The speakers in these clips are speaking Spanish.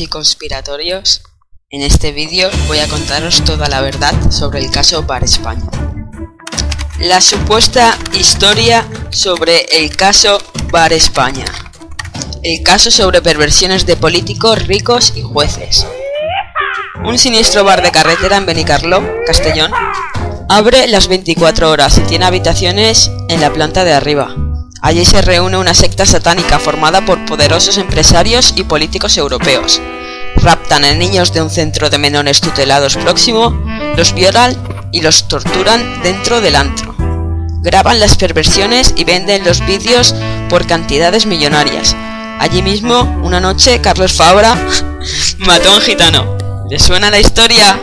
Y conspiratorios, en este vídeo voy a contaros toda la verdad sobre el caso Bar España. La supuesta historia sobre el caso Bar España. El caso sobre perversiones de políticos, ricos y jueces. Un siniestro bar de carretera en Benicarló, Castellón, abre las 24 horas y tiene habitaciones en la planta de arriba. Allí se reúne una secta satánica formada por poderosos empresarios y políticos europeos. Raptan a niños de un centro de menores tutelados próximo, los violan y los torturan dentro del antro. Graban las perversiones y venden los vídeos por cantidades millonarias. Allí mismo, una noche, Carlos Fabra mató a un gitano. ¿Le suena la historia?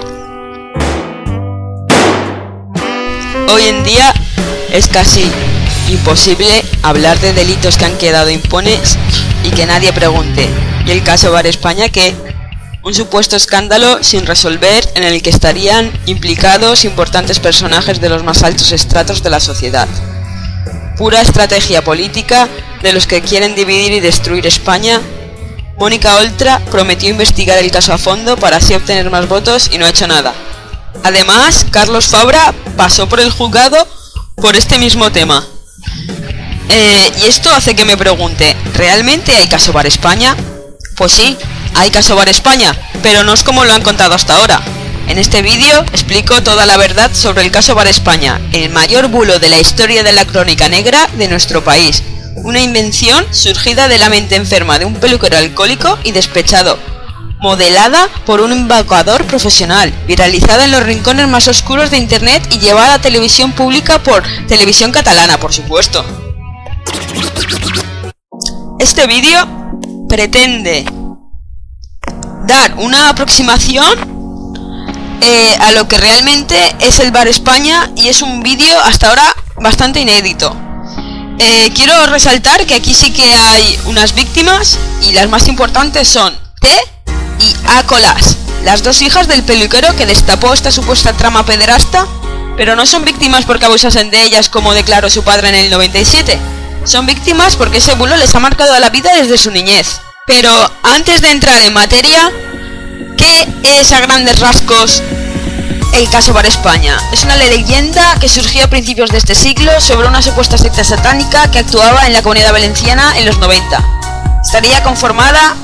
Hoy en día es casi imposible hablar de delitos que han quedado impunes y que nadie pregunte. ¿Y el caso Bar España que Un supuesto escándalo sin resolver en el que estarían implicados importantes personajes de los más altos estratos de la sociedad. Pura estrategia política de los que quieren dividir y destruir España. Mónica Oltra prometió investigar el caso a fondo para así obtener más votos y no ha hecho nada. Además, Carlos Fabra pasó por el juzgado por este mismo tema. Eh, y esto hace que me pregunte, ¿realmente hay caso Bar España? Pues sí, hay caso Bar España, pero no es como lo han contado hasta ahora. En este vídeo explico toda la verdad sobre el caso Bar España, el mayor bulo de la historia de la crónica negra de nuestro país. Una invención surgida de la mente enferma de un peluquero alcohólico y despechado, modelada por un embaucador profesional, viralizada en los rincones más oscuros de internet y llevada a televisión pública por televisión catalana, por supuesto. Este vídeo pretende dar una aproximación eh, a lo que realmente es el Bar España y es un vídeo hasta ahora bastante inédito. Eh, quiero resaltar que aquí sí que hay unas víctimas y las más importantes son T y A. Colas, las dos hijas del peluquero que destapó esta supuesta trama pederasta, pero no son víctimas porque abusasen de ellas como declaró su padre en el 97, son víctimas porque ese bulo les ha marcado la vida desde su niñez. Pero antes de entrar en materia, ¿qué es a grandes rasgos el caso Bar España? Es una leyenda que surgió a principios de este siglo sobre una supuesta secta satánica que actuaba en la comunidad valenciana en los 90. Estaría conformada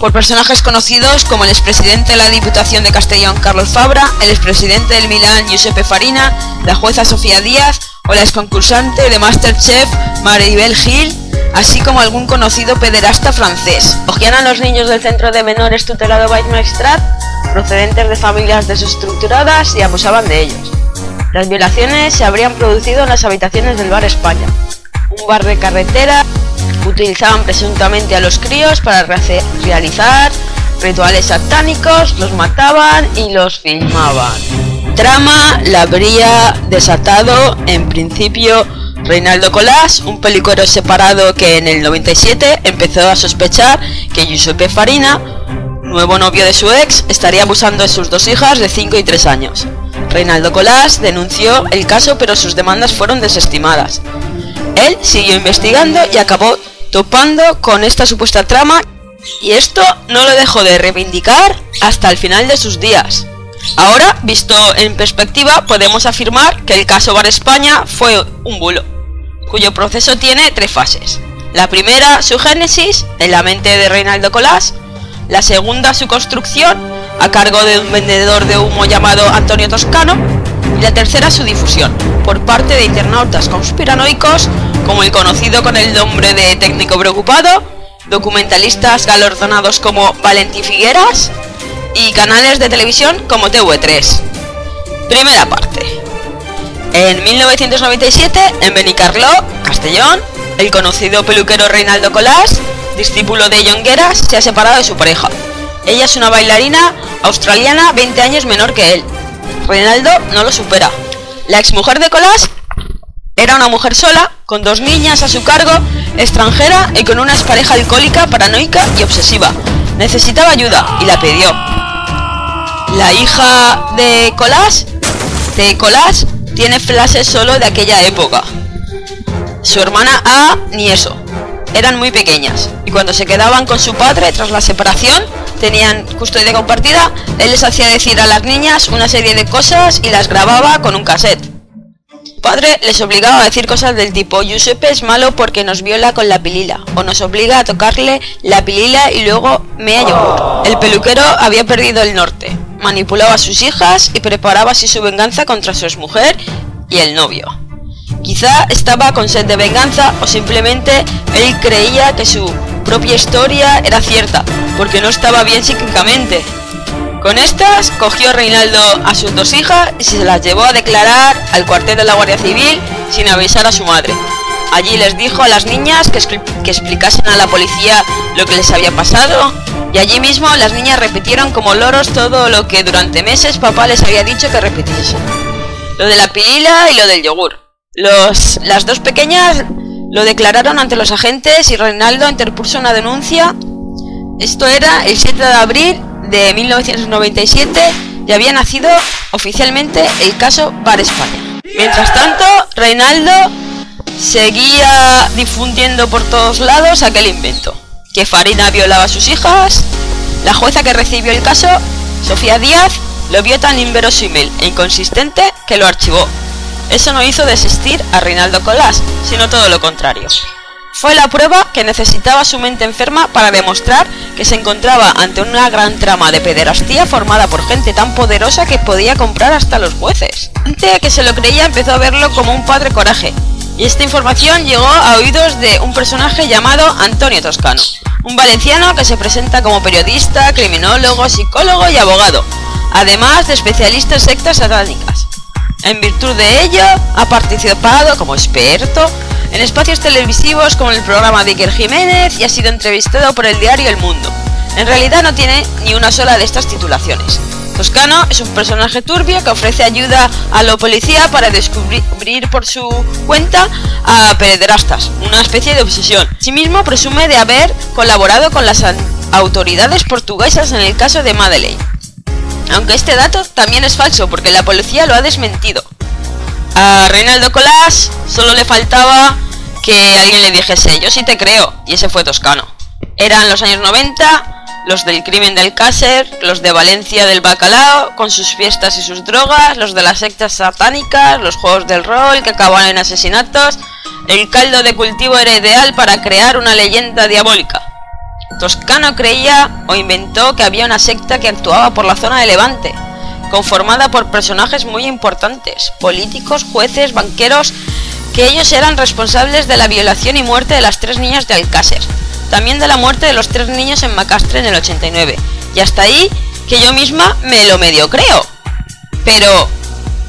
por personajes conocidos como el expresidente de la Diputación de Castellón Carlos Fabra, el expresidente del Milán Giuseppe Farina, la jueza Sofía Díaz o la exconcursante de Masterchef Maribel Gil, así como algún conocido pederasta francés. Cogían a los niños del centro de menores tutelado Weizmaestrat, procedentes de familias desestructuradas y abusaban de ellos. Las violaciones se habrían producido en las habitaciones del bar España, un bar de carretera utilizaban presuntamente a los críos para realizar rituales satánicos, los mataban y los filmaban. Trama la habría desatado en principio Reinaldo Colás, un peluquero separado que en el 97 empezó a sospechar que Giuseppe Farina, nuevo novio de su ex, estaría abusando de sus dos hijas de 5 y 3 años. Reinaldo Colás denunció el caso pero sus demandas fueron desestimadas. Él siguió investigando y acabó topando con esta supuesta trama y esto no lo dejó de reivindicar hasta el final de sus días. Ahora, visto en perspectiva, podemos afirmar que el caso Bar España fue un bulo, cuyo proceso tiene tres fases. La primera, su génesis, en la mente de Reinaldo Colás. La segunda, su construcción, a cargo de un vendedor de humo llamado Antonio Toscano. Y la tercera, su difusión, por parte de internautas conspiranoicos como el conocido con el nombre de técnico preocupado, documentalistas galardonados como Valentín Figueras y canales de televisión como TV3. Primera parte. En 1997, en Benicarló, Castellón, el conocido peluquero Reinaldo Colás, discípulo de Jongueras, se ha separado de su pareja. Ella es una bailarina australiana 20 años menor que él. Reinaldo no lo supera. La exmujer de Colás era una mujer sola, con dos niñas a su cargo, extranjera y con una pareja alcohólica, paranoica y obsesiva. Necesitaba ayuda y la pidió. La hija de Colás, de Colás, tiene flashes solo de aquella época. Su hermana A, ni eso. eran muy pequeñas y cuando se quedaban con su padre tras la separación, tenían custodia compartida, él les hacía decir a las niñas una serie de cosas y las grababa con un cassette. Padre les obligaba a decir cosas del tipo Giuseppe es malo porque nos viola con la pilila o nos obliga a tocarle la pilila y luego me yogur. El peluquero había perdido el norte, manipulaba a sus hijas y preparaba así su venganza contra su exmujer y el novio. Quizá estaba con sed de venganza o simplemente él creía que su propia historia era cierta, porque no estaba bien psíquicamente. Con estas, cogió Reinaldo a sus dos hijas y se las llevó a declarar al cuartel de la Guardia Civil sin avisar a su madre. Allí les dijo a las niñas que, que explicasen a la policía lo que les había pasado y allí mismo las niñas repitieron como loros todo lo que durante meses papá les había dicho que repitiesen. Lo de la pilila y lo del yogur. Los, las dos pequeñas lo declararon ante los agentes y Reinaldo interpuso una denuncia. Esto era el 7 de abril de 1997 y había nacido oficialmente el caso Bar España. Mientras tanto, Reinaldo seguía difundiendo por todos lados aquel invento, que Farina violaba a sus hijas. La jueza que recibió el caso, Sofía Díaz, lo vio tan inverosímil e inconsistente que lo archivó eso no hizo desistir a Reinaldo Colás, sino todo lo contrario. Fue la prueba que necesitaba su mente enferma para demostrar que se encontraba ante una gran trama de pederastía formada por gente tan poderosa que podía comprar hasta los jueces. Gente que se lo creía empezó a verlo como un padre coraje, y esta información llegó a oídos de un personaje llamado Antonio Toscano, un valenciano que se presenta como periodista, criminólogo, psicólogo y abogado, además de especialista en sectas satánicas. En virtud de ello, ha participado como experto en espacios televisivos como el programa de Iker Jiménez y ha sido entrevistado por el diario El Mundo. En realidad no tiene ni una sola de estas titulaciones. Toscano es un personaje turbio que ofrece ayuda a la policía para descubrir por su cuenta a pederastas, una especie de obsesión. Asimismo presume de haber colaborado con las autoridades portuguesas en el caso de Madeleine. Aunque este dato también es falso porque la policía lo ha desmentido. A Reinaldo Colás solo le faltaba que alguien le dijese yo sí te creo y ese fue Toscano. Eran los años 90, los del crimen del Cácer, los de Valencia del Bacalao, con sus fiestas y sus drogas, los de las sectas satánicas, los juegos del rol que acababan en asesinatos. El caldo de cultivo era ideal para crear una leyenda diabólica. Toscano creía o inventó que había una secta que actuaba por la zona de Levante, conformada por personajes muy importantes, políticos, jueces, banqueros, que ellos eran responsables de la violación y muerte de las tres niñas de Alcácer, también de la muerte de los tres niños en Macastre en el 89, y hasta ahí que yo misma me lo medio creo. Pero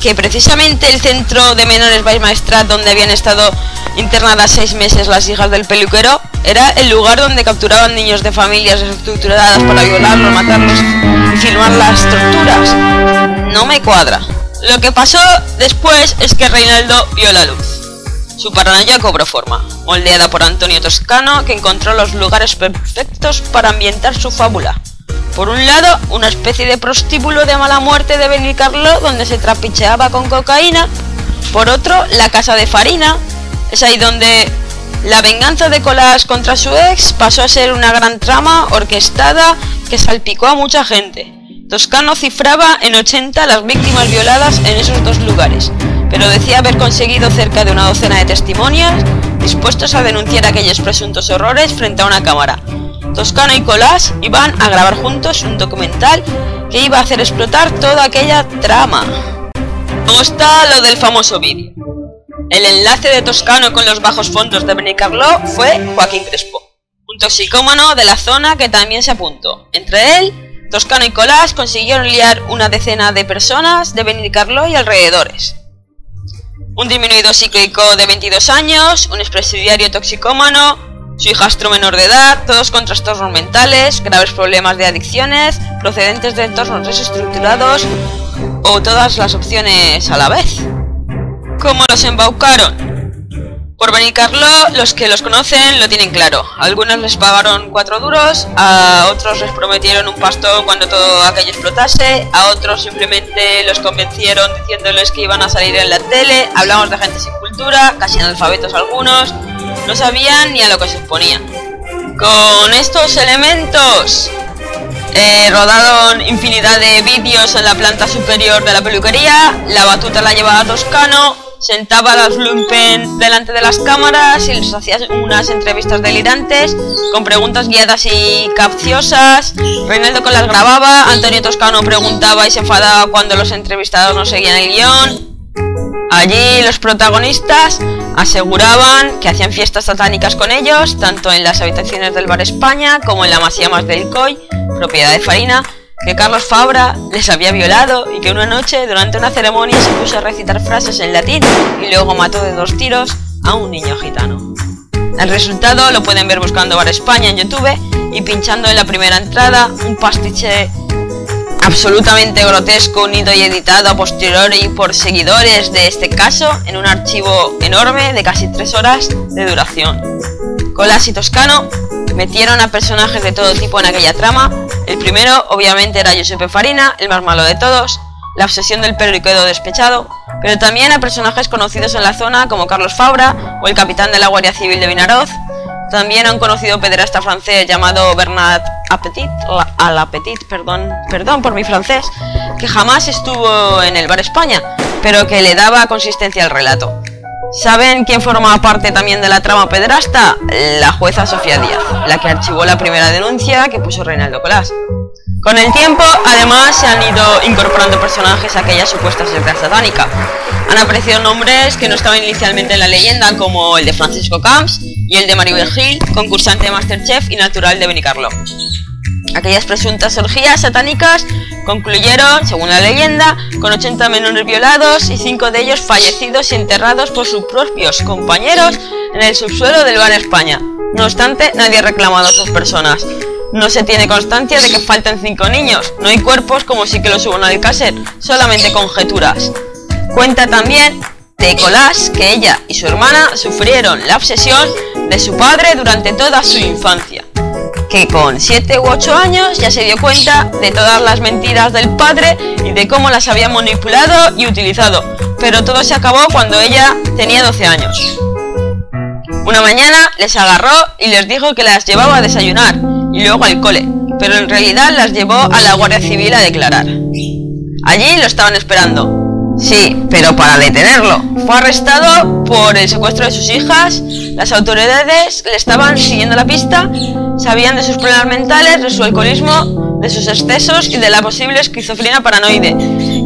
que precisamente el centro de menores Maestrat donde habían estado internadas seis meses las hijas del peluquero era el lugar donde capturaban niños de familias desestructuradas para violarlos, matarlos y filmar las torturas. No me cuadra. Lo que pasó después es que Reinaldo vio la luz. Su paranoia cobró forma, moldeada por Antonio Toscano, que encontró los lugares perfectos para ambientar su fábula. Por un lado, una especie de prostíbulo de mala muerte de Benicarlo donde se trapicheaba con cocaína. Por otro, la casa de Farina. Es ahí donde la venganza de Colás contra su ex pasó a ser una gran trama orquestada que salpicó a mucha gente. Toscano cifraba en 80 las víctimas violadas en esos dos lugares, pero decía haber conseguido cerca de una docena de testimonios dispuestos a denunciar aquellos presuntos horrores frente a una cámara. Toscano y Colás iban a grabar juntos un documental que iba a hacer explotar toda aquella trama. ¿Cómo está lo del famoso vídeo? El enlace de Toscano con los bajos fondos de Benicarló fue Joaquín Crespo, un toxicómano de la zona que también se apuntó. Entre él, Toscano y Colás consiguieron liar una decena de personas de Benicarló y alrededores. Un disminuido psíquico de 22 años, un expresidiario toxicómano, su hijastro menor de edad, todos con trastornos mentales, graves problemas de adicciones, procedentes de entornos desestructurados o todas las opciones a la vez. ¿Cómo los embaucaron? Por Benicarlo, los que los conocen lo tienen claro. algunos les pagaron cuatro duros, a otros les prometieron un pastón cuando todo aquello explotase, a otros simplemente los convencieron diciéndoles que iban a salir en la tele. Hablamos de gente sin lectura, casi analfabetos algunos, no sabían ni a lo que se exponían. Con estos elementos eh, rodaron infinidad de vídeos en la planta superior de la peluquería, la batuta la llevaba Toscano, sentaba a las Lumpen delante de las cámaras y les hacía unas entrevistas delirantes con preguntas guiadas y capciosas. Reinaldo con las grababa, Antonio Toscano preguntaba y se enfadaba cuando los entrevistados no seguían el guion. Allí los protagonistas aseguraban que hacían fiestas satánicas con ellos, tanto en las habitaciones del Bar España como en la Masía Más del Coy, propiedad de Farina, que Carlos Fabra les había violado y que una noche durante una ceremonia se puso a recitar frases en latín y luego mató de dos tiros a un niño gitano. El resultado lo pueden ver buscando Bar España en YouTube y pinchando en la primera entrada un pastiche absolutamente grotesco, unido y editado a posteriori por seguidores de este caso en un archivo enorme de casi tres horas de duración. Colas y Toscano metieron a personajes de todo tipo en aquella trama. El primero, obviamente, era Giuseppe Farina, el más malo de todos, la obsesión del periquero despechado, pero también a personajes conocidos en la zona como Carlos Fabra o el capitán de la Guardia Civil de Vinaroz, también a un conocido pederasta francés llamado Bernard Appetit, al Appetit, perdón, perdón por mi francés, que jamás estuvo en el Bar España, pero que le daba consistencia al relato. ¿Saben quién formaba parte también de la trama pederasta? La jueza Sofía Díaz, la que archivó la primera denuncia que puso Reinaldo Colás. Con el tiempo, además, se han ido incorporando personajes a aquella supuesta secta satánica. Han aparecido nombres que no estaban inicialmente en la leyenda, como el de Francisco Camps y el de Maribel Gil, concursante de Masterchef y natural de Benicarlo. Aquellas presuntas orgías satánicas concluyeron, según la leyenda, con 80 menores violados y 5 de ellos fallecidos y enterrados por sus propios compañeros en el subsuelo del Bar España. No obstante, nadie ha reclamado a esas personas. No se tiene constancia de que falten cinco niños, no hay cuerpos como si que los hubo en Alcácer, solamente conjeturas. Cuenta también de Colás que ella y su hermana sufrieron la obsesión de su padre durante toda su infancia, que con 7 u 8 años ya se dio cuenta de todas las mentiras del padre y de cómo las había manipulado y utilizado, pero todo se acabó cuando ella tenía 12 años. Una mañana les agarró y les dijo que las llevaba a desayunar y luego al cole, pero en realidad las llevó a la Guardia Civil a declarar. Allí lo estaban esperando. Sí, pero para detenerlo. Fue arrestado por el secuestro de sus hijas. Las autoridades le estaban siguiendo la pista, sabían de sus problemas mentales, de su alcoholismo, de sus excesos y de la posible esquizofrenia paranoide,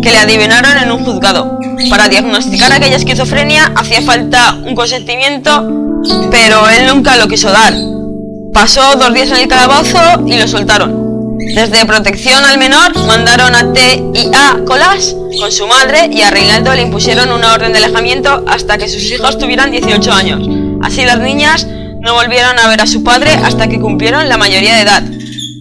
que le adivinaron en un juzgado. Para diagnosticar aquella esquizofrenia hacía falta un consentimiento, pero él nunca lo quiso dar. Pasó dos días en el calabozo y lo soltaron. Desde protección al menor mandaron a T y A Colás con su madre y a Reinaldo le impusieron una orden de alejamiento hasta que sus hijos tuvieran 18 años. Así las niñas no volvieron a ver a su padre hasta que cumplieron la mayoría de edad.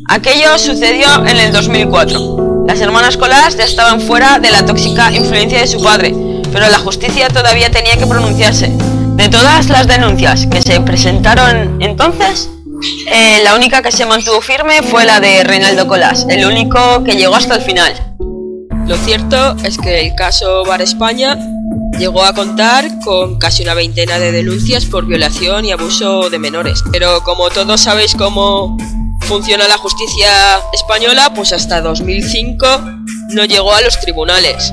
Aquello sucedió en el 2004. Las hermanas Colás ya estaban fuera de la tóxica influencia de su padre, pero la justicia todavía tenía que pronunciarse. De todas las denuncias que se presentaron entonces, eh, la única que se mantuvo firme fue la de Reinaldo Colás, el único que llegó hasta el final. Lo cierto es que el caso Bar España llegó a contar con casi una veintena de denuncias por violación y abuso de menores. Pero como todos sabéis cómo funciona la justicia española, pues hasta 2005 no llegó a los tribunales.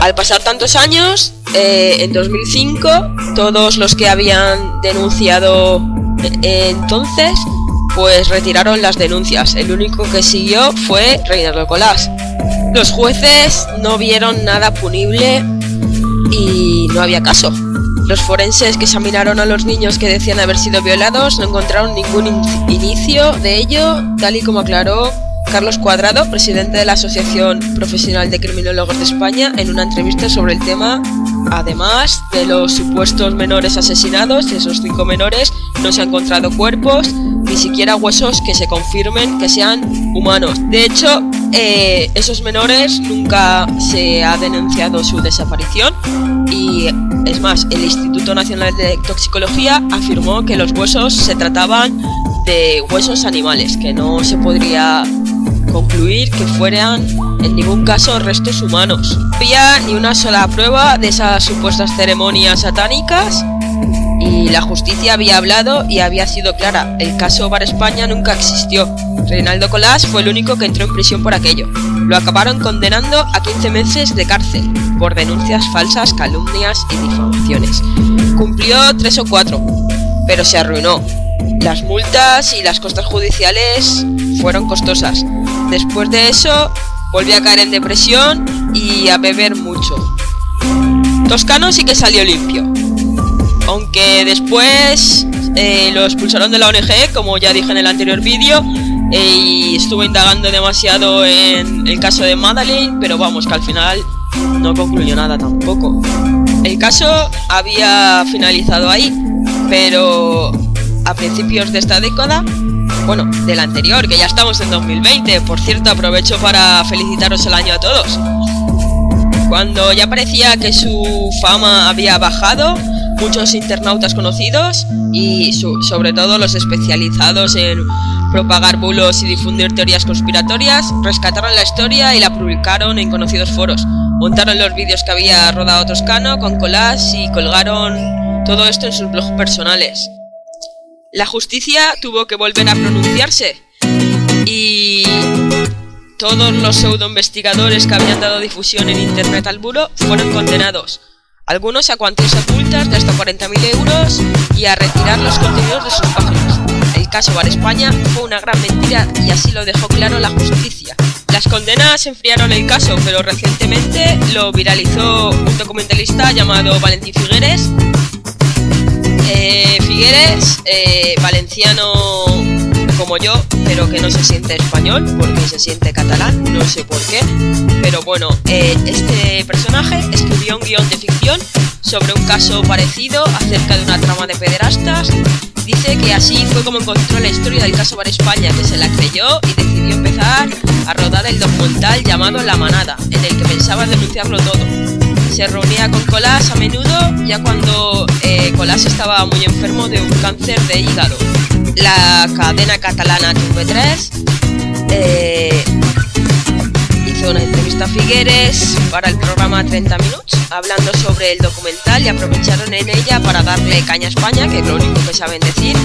Al pasar tantos años, eh, en 2005 todos los que habían denunciado entonces, pues retiraron las denuncias. El único que siguió fue Reinaldo Colás. Los jueces no vieron nada punible y no había caso. Los forenses que examinaron a los niños que decían haber sido violados no encontraron ningún inicio de ello, tal y como aclaró Carlos Cuadrado, presidente de la Asociación Profesional de Criminólogos de España, en una entrevista sobre el tema. Además de los supuestos menores asesinados, de esos cinco menores, no se han encontrado cuerpos, ni siquiera huesos que se confirmen que sean humanos. De hecho, eh, esos menores nunca se ha denunciado su desaparición y es más, el Instituto Nacional de Toxicología afirmó que los huesos se trataban de huesos animales, que no se podría concluir que fueran en ningún caso restos humanos. No había ni una sola prueba de esas supuestas ceremonias satánicas y la justicia había hablado y había sido clara. El caso Bar España nunca existió. Reinaldo Colás fue el único que entró en prisión por aquello. Lo acabaron condenando a 15 meses de cárcel por denuncias falsas, calumnias y difamaciones. Cumplió tres o cuatro, pero se arruinó. Las multas y las costas judiciales fueron costosas. Después de eso, volvió a caer en depresión y a beber mucho. Toscano sí que salió limpio. Aunque después eh, lo expulsaron de la ONG, como ya dije en el anterior vídeo, eh, y estuve indagando demasiado en el caso de Madeline, pero vamos, que al final no concluyó nada tampoco. El caso había finalizado ahí, pero a principios de esta década, bueno, del anterior, que ya estamos en 2020, por cierto, aprovecho para felicitaros el año a todos. Cuando ya parecía que su fama había bajado, muchos internautas conocidos y sobre todo los especializados en propagar bulos y difundir teorías conspiratorias, rescataron la historia y la publicaron en conocidos foros. Montaron los vídeos que había rodado Toscano con collage y colgaron todo esto en sus blogs personales. La justicia tuvo que volver a pronunciarse y todos los pseudo investigadores que habían dado difusión en internet al bulo fueron condenados algunos a cuantías ocultas de hasta 40.000 euros y a retirar los contenidos de sus páginas. El caso Bar España fue una gran mentira y así lo dejó claro la justicia. Las condenas enfriaron el caso, pero recientemente lo viralizó un documentalista llamado Valentín Figueres. Eh, Figueres, eh, valenciano como yo, pero que no se siente español porque se siente catalán, no sé por qué. Pero bueno, eh, este personaje escribió un guion de ficción sobre un caso parecido acerca de una trama de pederastas. Dice que así fue como encontró la historia del caso Bar España, que se la creyó y decidió empezar a rodar el documental llamado La Manada, en el que pensaba denunciarlo todo. Se reunía con Colás a menudo, ya cuando eh, estaba muy enfermo de un cáncer de hígado la cadena catalana TV3 eh, hizo una entrevista a Figueres para el programa 30 Minutos, hablando sobre el documental y aprovecharon en ella para darle caña a España, que es lo único que saben decir,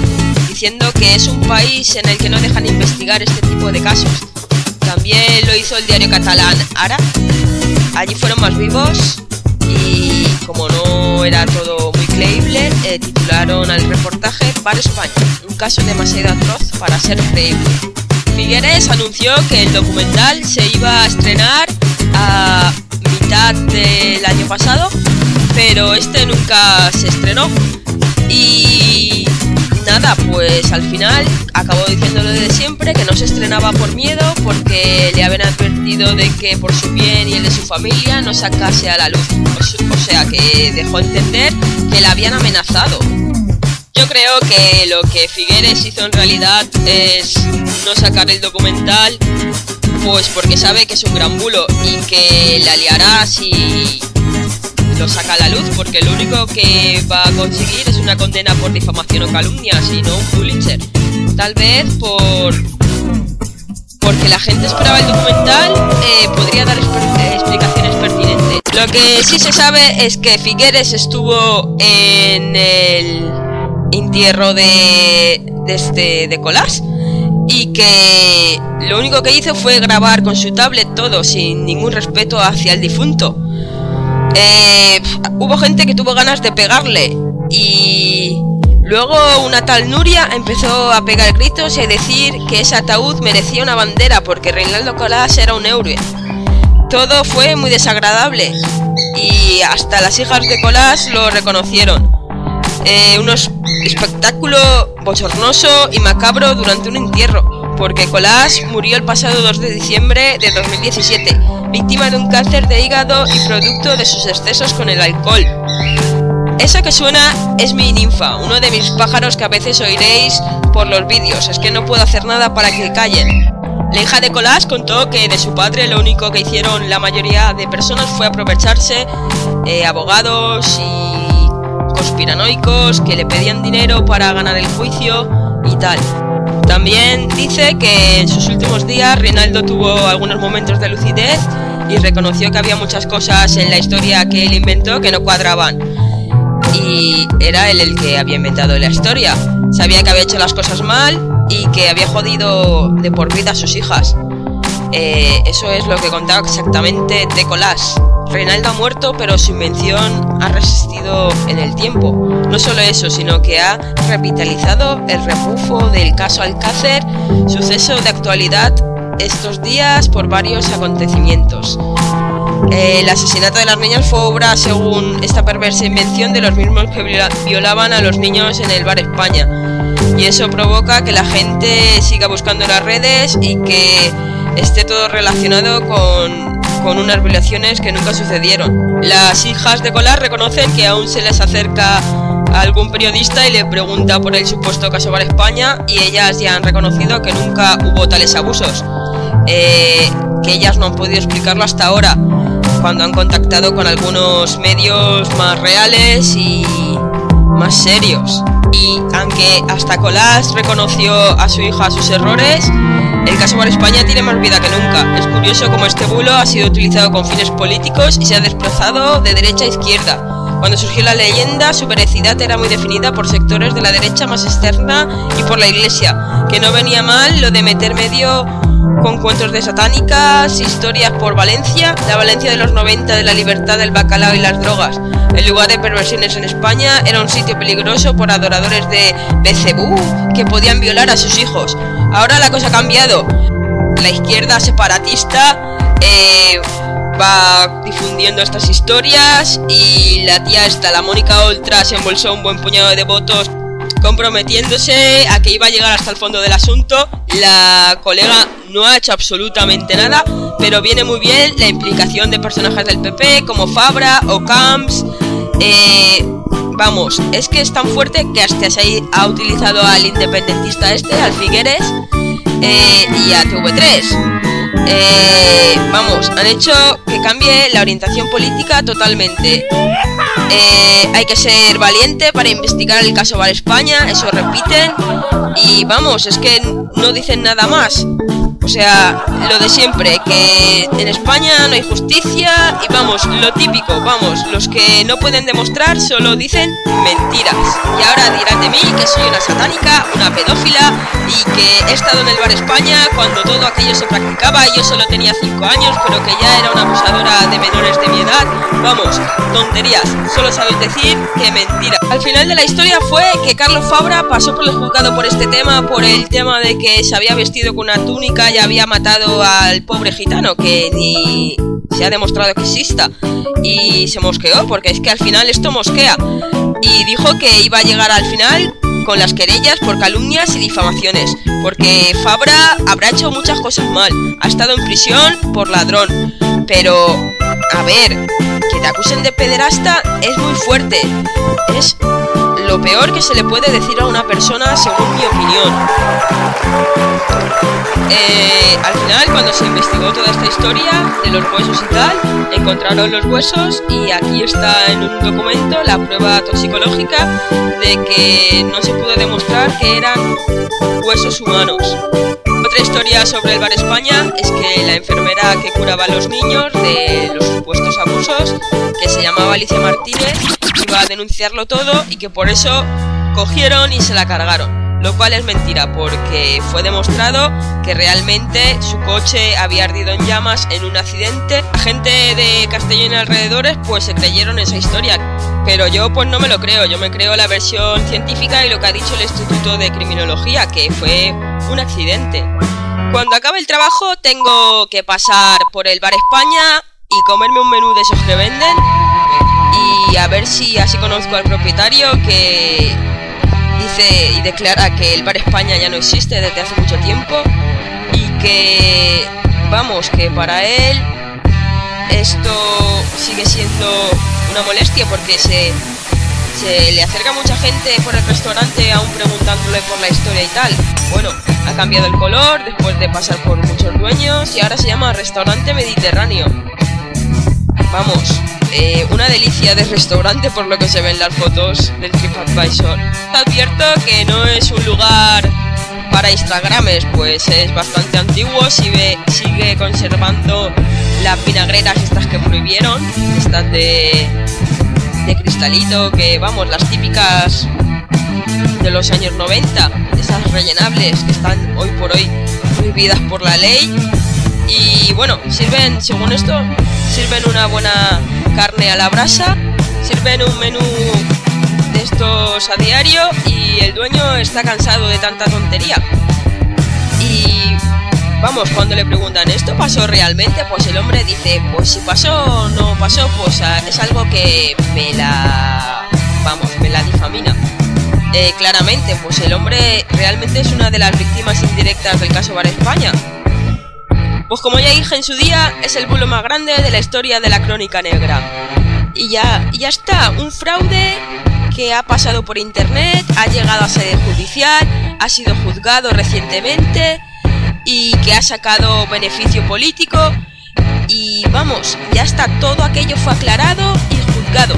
diciendo que es un país en el que no dejan investigar este tipo de casos. También lo hizo el diario catalán Ara. Allí fueron más vivos y como no era todo creíble, eh, titularon al reportaje España, un caso demasiado atroz para ser creíble. Figueres anunció que el documental se iba a estrenar a mitad del año pasado, pero este nunca se estrenó. Y nada, pues al final acabó diciéndolo de siempre, que no se estrenaba por miedo, porque le habían advertido de que por su bien y el de su familia no sacase a la luz. O, sea, que dejó entender que la habían amenazado. Yo creo que lo que Figueres hizo en realidad es no sacar el documental, pues porque sabe que es un gran bulo y que la liará si lo saca a la luz, porque lo único que va a conseguir es una condena por difamación o calumnia, y no un Pulitzer. Tal vez por porque la gente esperaba el documental, eh, podría dar eh, explicaciones pertinentes. Lo que sí se sabe es que Figueres estuvo en el entierro de, de este de Colás y que lo único que hizo fue grabar con su tablet todo sin ningún respeto hacia el difunto eh, hubo gente que tuvo ganas de pegarle y luego una tal Nuria empezó a pegar gritos y a decir que ese ataúd merecía una bandera porque Reinaldo Colás era un héroe. Todo fue muy desagradable y hasta las hijas de Colás lo reconocieron. Eh, un espectáculo bochornoso y macabro durante un entierro porque Colás murió el pasado 2 de diciembre de 2017, víctima de un cáncer de hígado y producto de sus excesos con el alcohol. Eso que suena es mi ninfa, uno de mis pájaros que a veces oiréis por los vídeos, es que no puedo hacer nada para que callen. La hija de Colás contó que de su padre lo único que hicieron la mayoría de personas fue aprovecharse, eh, abogados y conspiranoicos que le pedían dinero para ganar el juicio y tal. También dice que en sus últimos días Reinaldo tuvo algunos momentos de lucidez y reconoció que había muchas cosas en la historia que él inventó que no cuadraban. Y era él el que había inventado la historia. Sabía que había hecho las cosas mal y que había jodido de por vida a sus hijas. Eh, eso es lo que contaba exactamente de Colás. Reinaldo ha muerto, pero su invención ha resistido en el tiempo. No solo eso, sino que ha revitalizado el rebufo del caso Alcácer, suceso de actualidad estos días por varios acontecimientos. El asesinato de las niñas fue obra, según esta perversa invención, de los mismos que violaban a los niños en el bar España. Y eso provoca que la gente siga buscando las redes y que esté todo relacionado con con unas violaciones que nunca sucedieron. Las hijas de Colar reconocen que aún se les acerca algún periodista y le pregunta por el supuesto caso Bar España y ellas ya han reconocido que nunca hubo tales abusos, eh, que ellas no han podido explicarlo hasta ahora, cuando han contactado con algunos medios más reales y más serios. Y aunque hasta Colás reconoció a su hija sus errores, el caso Bar España tiene más vida que nunca. Es curioso cómo este bulo ha sido utilizado con fines políticos y se ha desplazado de derecha a izquierda. Cuando surgió la leyenda, su veracidad era muy definida por sectores de la derecha más externa y por la iglesia, que no venía mal lo de meter medio con cuentos de satánicas, historias por Valencia, la Valencia de los 90 de la libertad del bacalao y las drogas. El lugar de perversiones en España era un sitio peligroso por adoradores de Becebú que podían violar a sus hijos. Ahora la cosa ha cambiado. La izquierda separatista eh, va difundiendo estas historias y la tía esta, la Mónica Oltra, se embolsó un buen puñado de votos comprometiéndose a que iba a llegar hasta el fondo del asunto. La colega no ha hecho absolutamente nada, pero viene muy bien la implicación de personajes del PP como Fabra o Camps. Eh, vamos, es que es tan fuerte que hasta se ha utilizado al independentista este, al Figueres, eh, y a TV3. Eh, vamos, han hecho que cambie la orientación política totalmente. Eh, hay que ser valiente para investigar el caso Val España, eso repiten. Y vamos, es que no dicen nada más. O sea, lo de siempre, que en España no hay justicia y vamos, lo típico, vamos, los que no pueden demostrar solo dicen mentiras. Y ahora dirán de mí que soy una satánica, una pedófila y que he estado en el bar España cuando todo aquello se practicaba y yo solo tenía 5 años, pero que ya era una abusadora de menores de mi edad. Vamos, tonterías, solo sabéis decir que mentira. Al final de la historia fue que Carlos Fabra pasó por el juzgado por este tema, por el tema de que se había vestido con una túnica y había matado al pobre gitano, que ni se ha demostrado que exista. Y se mosqueó, porque es que al final esto mosquea. Y dijo que iba a llegar al final con las querellas por calumnias y difamaciones, porque Fabra habrá hecho muchas cosas mal, ha estado en prisión por ladrón, pero, a ver, te acusen de pederasta es muy fuerte, es lo peor que se le puede decir a una persona según mi opinión. Eh, al final, cuando se investigó toda esta historia de los huesos y tal, encontraron los huesos y aquí está en un documento la prueba toxicológica de que no se pudo demostrar que eran huesos humanos. Otra historia sobre el Bar España es que la enfermera que curaba a los niños de los supuestos abusos, que se llamaba Alicia Martínez, iba a denunciarlo todo y que por eso cogieron y se la cargaron. Lo cual es mentira porque fue demostrado que realmente su coche había ardido en llamas en un accidente. La gente de Castellón y alrededores pues se creyeron esa historia. Pero yo pues no me lo creo, yo me creo la versión científica y lo que ha dicho el Instituto de Criminología, que fue un accidente. Cuando acabe el trabajo tengo que pasar por el Bar España y comerme un menú de esos que venden y a ver si así conozco al propietario que dice y declara que el Bar España ya no existe desde hace mucho tiempo y que, vamos, que para él esto sigue siendo molestia porque se, se le acerca mucha gente por el restaurante aún preguntándole por la historia y tal. Bueno, ha cambiado el color después de pasar por muchos dueños y ahora se llama Restaurante Mediterráneo. Vamos, eh, una delicia de restaurante por lo que se ven las fotos del TripAdvisor. Advierto que no es un lugar para Instagrames pues es bastante antiguo, sigue, conservando las vinagreras estas que prohibieron, estas de, de cristalito, que vamos, las típicas de los años 90, esas rellenables que están hoy por hoy prohibidas por la ley. Y bueno, sirven, según esto, sirven una buena carne a la brasa, sirven un menú estos a diario y el dueño está cansado de tanta tontería. Y vamos, cuando le preguntan, ¿esto pasó realmente? Pues el hombre dice, pues si pasó o no pasó, pues ah, es algo que me la... vamos, me la difamina. Eh, claramente, pues el hombre realmente es una de las víctimas indirectas del caso Bar España. Pues como ya dije en su día, es el bulo más grande de la historia de la crónica negra. Y ya, ya está, un fraude que ha pasado por internet, ha llegado a sede judicial, ha sido juzgado recientemente y que ha sacado beneficio político. Y vamos, ya está, todo aquello fue aclarado y juzgado.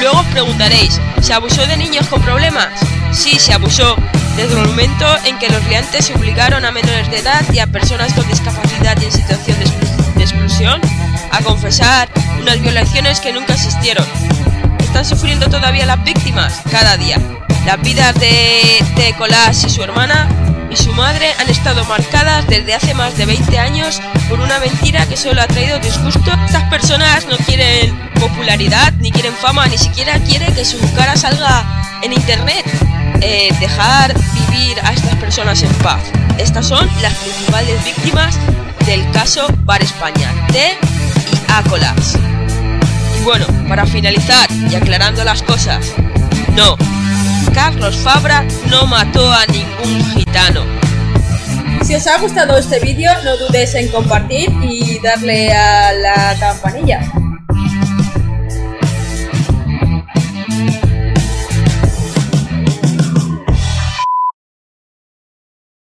Luego os preguntaréis, ¿se abusó de niños con problemas? Sí, se abusó, desde el momento en que los liantes se obligaron a menores de edad y a personas con discapacidad y en situación de, exclusión a confesar unas violaciones que nunca existieron. ¿Están sufriendo todavía las víctimas? Cada día. Las vidas de, de y su hermana y su madre han estado marcadas desde hace más de 20 años por una mentira que solo ha traído disgusto. Estas personas no quieren popularidad, ni quieren fama, ni siquiera quieren que su cara salga en internet. Eh, dejar vivir a estas personas en paz. Estas son las principales víctimas del caso Bar España, T y Ácolas. Bueno, para finalizar y aclarando las cosas, no, Carlos Fabra no mató a ningún gitano. Si os ha gustado este vídeo, no dudes en compartir y darle a la campanilla.